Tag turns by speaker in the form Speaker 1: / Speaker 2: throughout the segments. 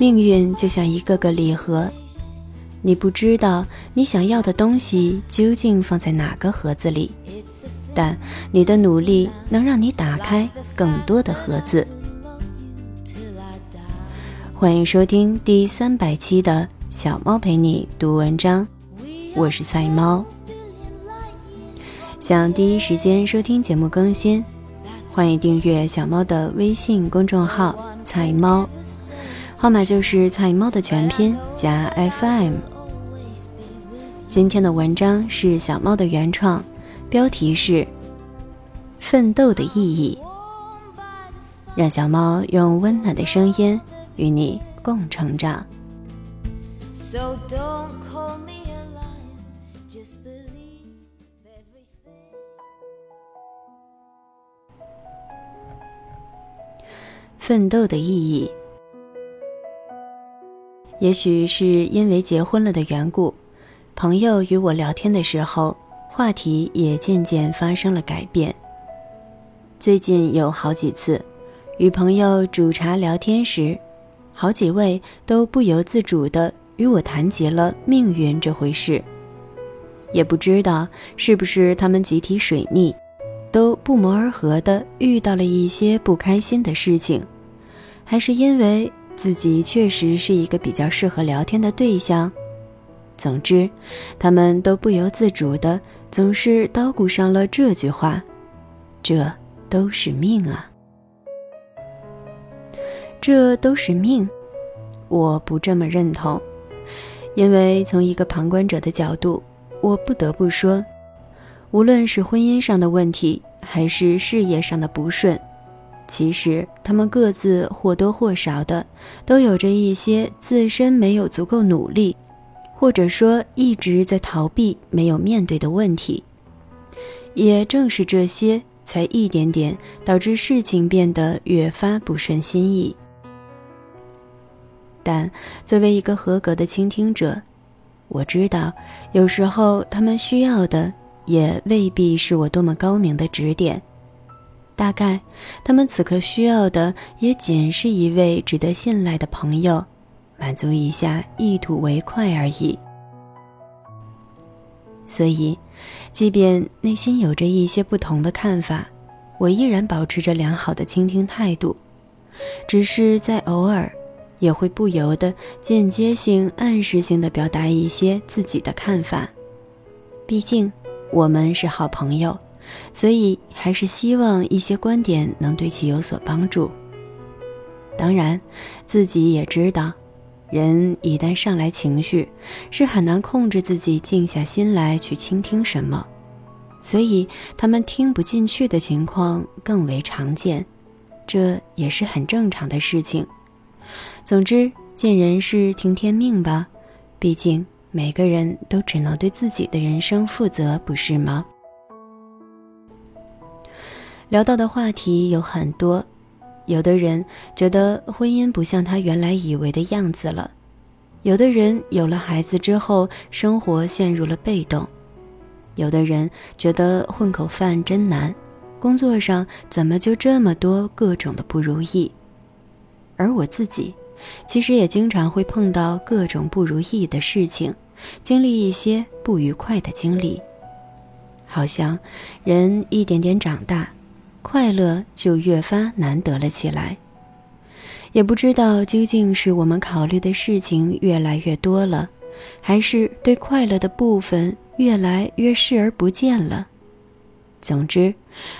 Speaker 1: 命运就像一个个礼盒，你不知道你想要的东西究竟放在哪个盒子里，但你的努力能让你打开更多的盒子。欢迎收听第三百期的小猫陪你读文章，我是菜猫。想第一时间收听节目更新，欢迎订阅小猫的微信公众号“菜猫”。号码就是菜猫的全拼加 FM。今天的文章是小猫的原创，标题是《奋斗的意义》。让小猫用温暖的声音与你共成长。奋斗的意义。也许是因为结婚了的缘故，朋友与我聊天的时候，话题也渐渐发生了改变。最近有好几次，与朋友煮茶聊天时，好几位都不由自主地与我谈及了命运这回事。也不知道是不是他们集体水逆，都不谋而合地遇到了一些不开心的事情，还是因为。自己确实是一个比较适合聊天的对象。总之，他们都不由自主的总是叨咕上了这句话：“这都是命啊！”这都是命，我不这么认同，因为从一个旁观者的角度，我不得不说，无论是婚姻上的问题，还是事业上的不顺。其实，他们各自或多或少的都有着一些自身没有足够努力，或者说一直在逃避、没有面对的问题。也正是这些，才一点点导致事情变得越发不顺心意。但作为一个合格的倾听者，我知道，有时候他们需要的也未必是我多么高明的指点。大概，他们此刻需要的也仅是一位值得信赖的朋友，满足一下一吐为快而已。所以，即便内心有着一些不同的看法，我依然保持着良好的倾听态度，只是在偶尔，也会不由得间接性、暗示性的表达一些自己的看法。毕竟，我们是好朋友。所以，还是希望一些观点能对其有所帮助。当然，自己也知道，人一旦上来情绪，是很难控制自己静下心来去倾听什么，所以他们听不进去的情况更为常见，这也是很正常的事情。总之，见人是听天命吧，毕竟每个人都只能对自己的人生负责，不是吗？聊到的话题有很多，有的人觉得婚姻不像他原来以为的样子了，有的人有了孩子之后生活陷入了被动，有的人觉得混口饭真难，工作上怎么就这么多各种的不如意，而我自己，其实也经常会碰到各种不如意的事情，经历一些不愉快的经历，好像人一点点长大。快乐就越发难得了起来。也不知道究竟是我们考虑的事情越来越多了，还是对快乐的部分越来越视而不见了。总之，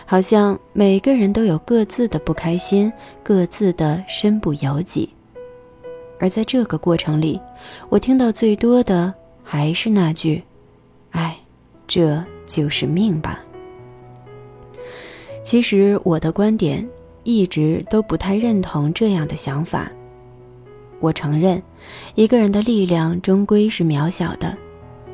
Speaker 1: 好像每个人都有各自的不开心，各自的身不由己。而在这个过程里，我听到最多的还是那句：“哎，这就是命吧。”其实我的观点一直都不太认同这样的想法。我承认，一个人的力量终归是渺小的。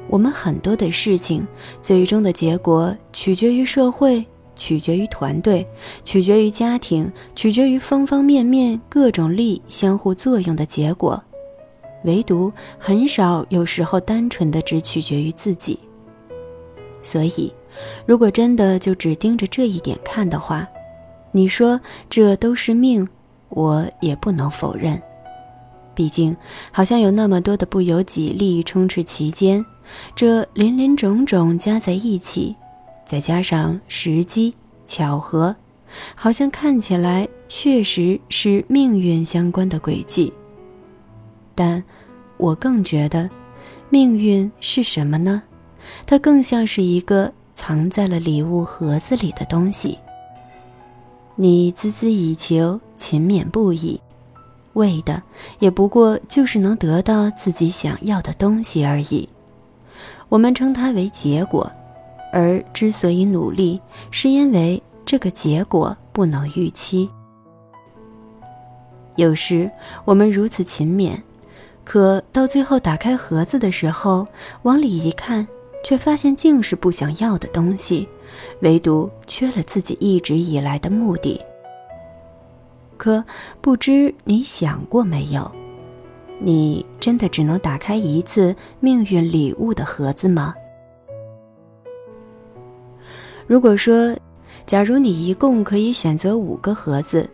Speaker 1: 我们很多的事情，最终的结果取决于社会，取决于团队，取决于家庭，取决于方方面面各种力相互作用的结果。唯独很少有时候单纯的只取决于自己。所以。如果真的就只盯着这一点看的话，你说这都是命，我也不能否认。毕竟，好像有那么多的不由己力充斥其间，这林林种种加在一起，再加上时机巧合，好像看起来确实是命运相关的轨迹。但，我更觉得，命运是什么呢？它更像是一个藏在了礼物盒子里的东西。你孜孜以求，勤勉不已。为的也不过就是能得到自己想要的东西而已，我们称它为结果，而之所以努力，是因为这个结果不能预期。有时我们如此勤勉，可到最后打开盒子的时候，往里一看，却发现竟是不想要的东西，唯独缺了自己一直以来的目的。可不知你想过没有？你真的只能打开一次命运礼物的盒子吗？如果说，假如你一共可以选择五个盒子，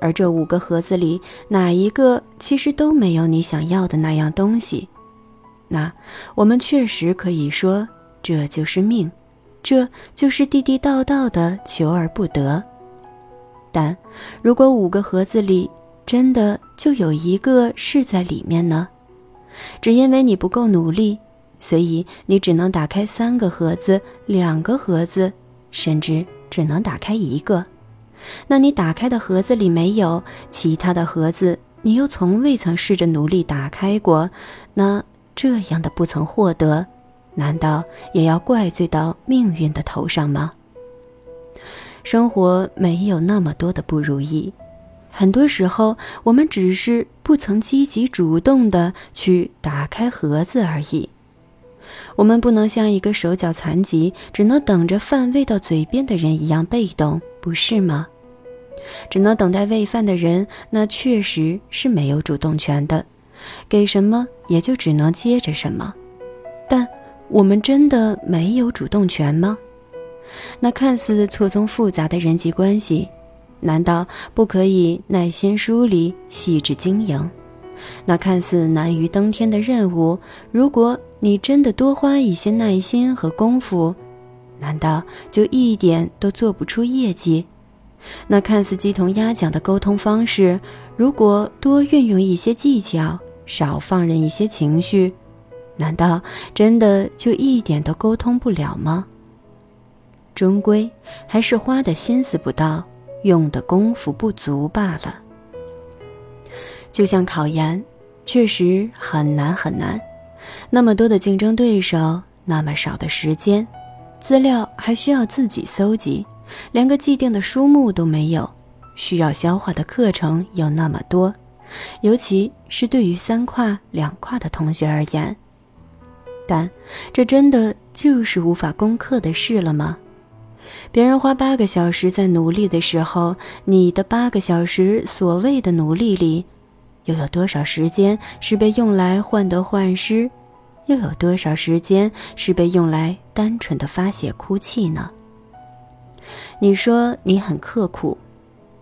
Speaker 1: 而这五个盒子里哪一个其实都没有你想要的那样东西，那我们确实可以说这就是命，这就是地地道道的求而不得。但，如果五个盒子里真的就有一个是在里面呢？只因为你不够努力，所以你只能打开三个盒子、两个盒子，甚至只能打开一个。那你打开的盒子里没有其他的盒子，你又从未曾试着努力打开过，那这样的不曾获得，难道也要怪罪到命运的头上吗？生活没有那么多的不如意，很多时候我们只是不曾积极主动的去打开盒子而已。我们不能像一个手脚残疾、只能等着饭喂到嘴边的人一样被动，不是吗？只能等待喂饭的人，那确实是没有主动权的，给什么也就只能接着什么。但我们真的没有主动权吗？那看似错综复杂的人际关系，难道不可以耐心梳理、细致经营？那看似难于登天的任务，如果你真的多花一些耐心和功夫，难道就一点都做不出业绩？那看似鸡同鸭讲的沟通方式，如果多运用一些技巧，少放任一些情绪，难道真的就一点都沟通不了吗？终归还是花的心思不到，用的功夫不足罢了。就像考研，确实很难很难，那么多的竞争对手，那么少的时间，资料还需要自己搜集，连个既定的书目都没有，需要消化的课程有那么多，尤其是对于三跨两跨的同学而言，但这真的就是无法攻克的事了吗？别人花八个小时在努力的时候，你的八个小时所谓的努力里，又有多少时间是被用来患得患失，又有多少时间是被用来单纯的发泄哭泣呢？你说你很刻苦，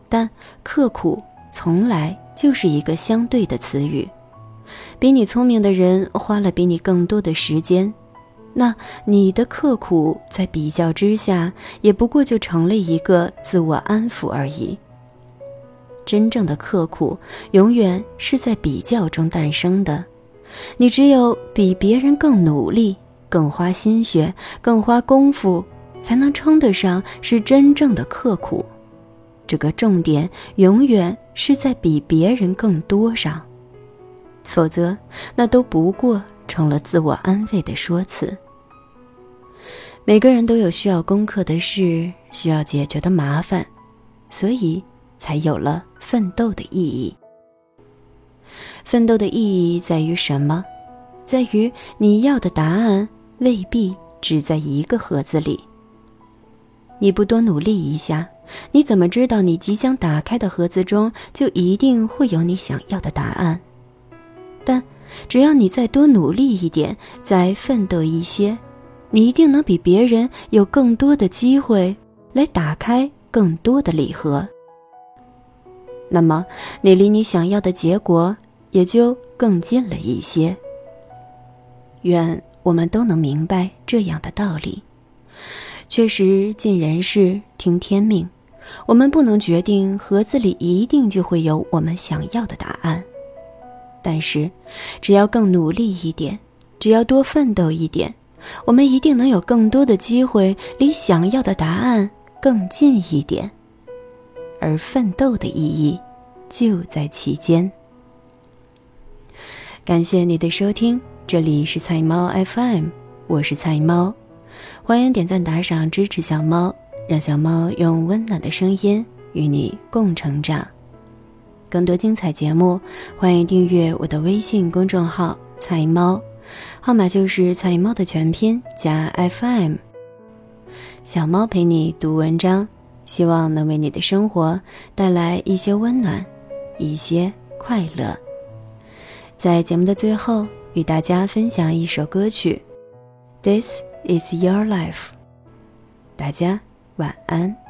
Speaker 1: 但刻苦从来就是一个相对的词语。比你聪明的人花了比你更多的时间。那你的刻苦，在比较之下，也不过就成了一个自我安抚而已。真正的刻苦，永远是在比较中诞生的。你只有比别人更努力、更花心血、更花功夫，才能称得上是真正的刻苦。这个重点永远是在比别人更多上，否则，那都不过成了自我安慰的说辞。每个人都有需要攻克的事，需要解决的麻烦，所以才有了奋斗的意义。奋斗的意义在于什么？在于你要的答案未必只在一个盒子里。你不多努力一下，你怎么知道你即将打开的盒子中就一定会有你想要的答案？但只要你再多努力一点，再奋斗一些。你一定能比别人有更多的机会来打开更多的礼盒。那么，你离你想要的结果也就更近了一些。愿我们都能明白这样的道理。确实，尽人事，听天命。我们不能决定盒子里一定就会有我们想要的答案，但是，只要更努力一点，只要多奋斗一点，我们一定能有更多的机会离想要的答案更近一点。而奋斗的意义，就在其间。感谢你的收听，这里是菜猫 FM，我是菜猫，欢迎点赞打赏支持小猫。让小猫用温暖的声音与你共成长。更多精彩节目，欢迎订阅我的微信公众号“菜猫”，号码就是“菜猫”的全拼加 FM。小猫陪你读文章，希望能为你的生活带来一些温暖，一些快乐。在节目的最后，与大家分享一首歌曲，《This It's Your Life》。大家。晚安。